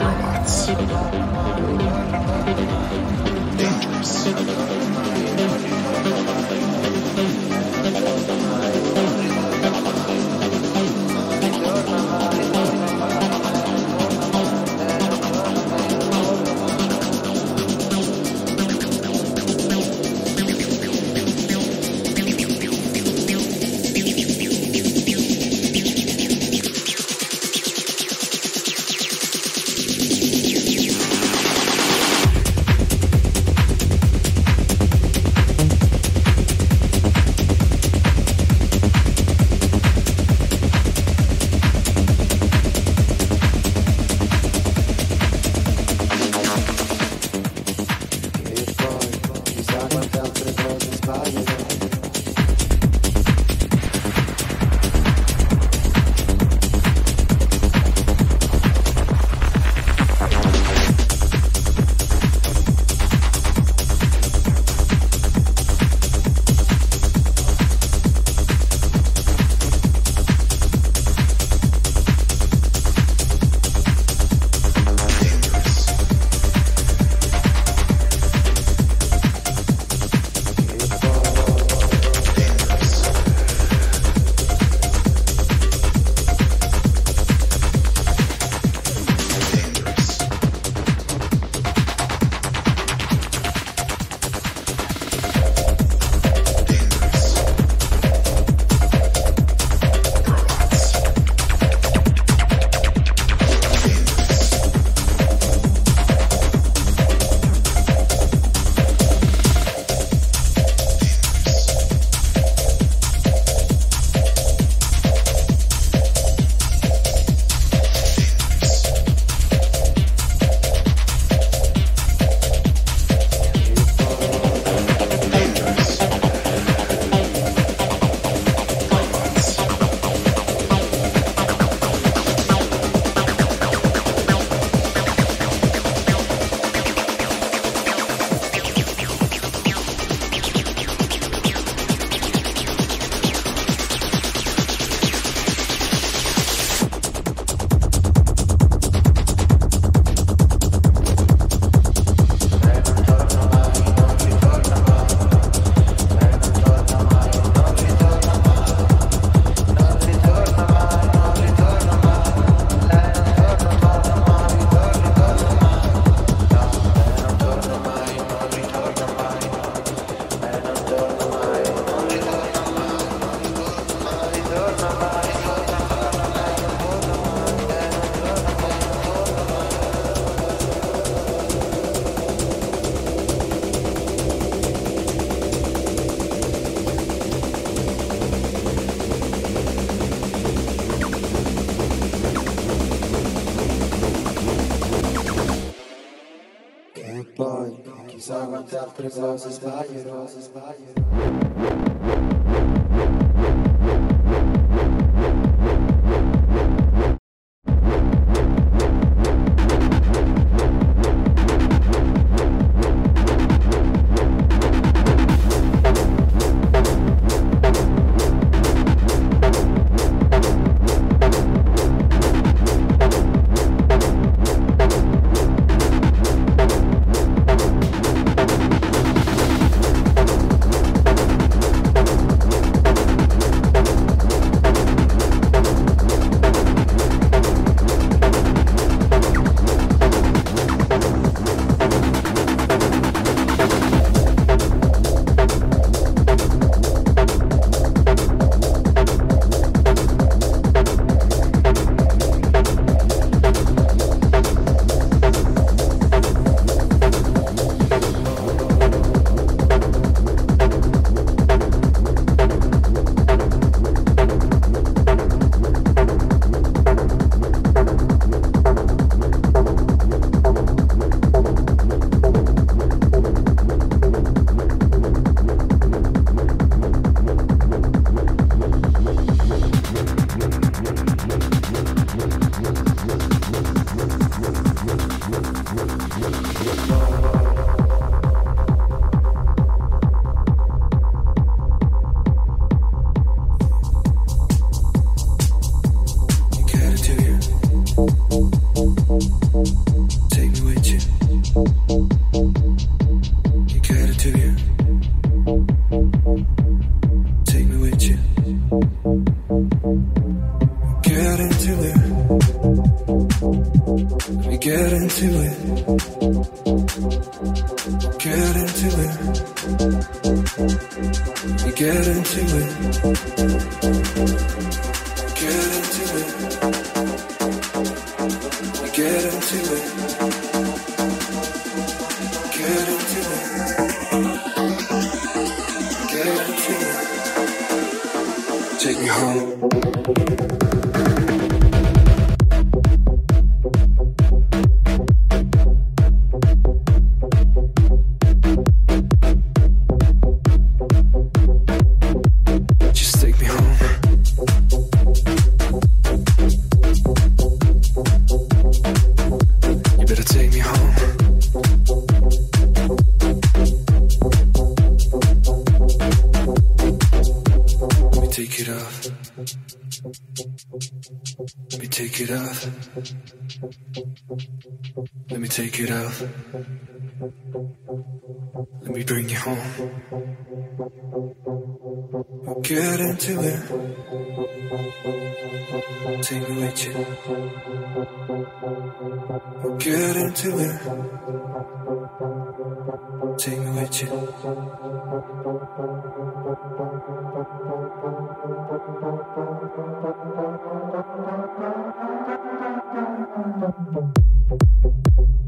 robots. Dangerous. Três vozes vaierosas, vaierosas. into Take me home. me take it out. Let me bring you home. We'll get into it. Take me with you. We'll get into it. Take me with. Thank you. Thank you.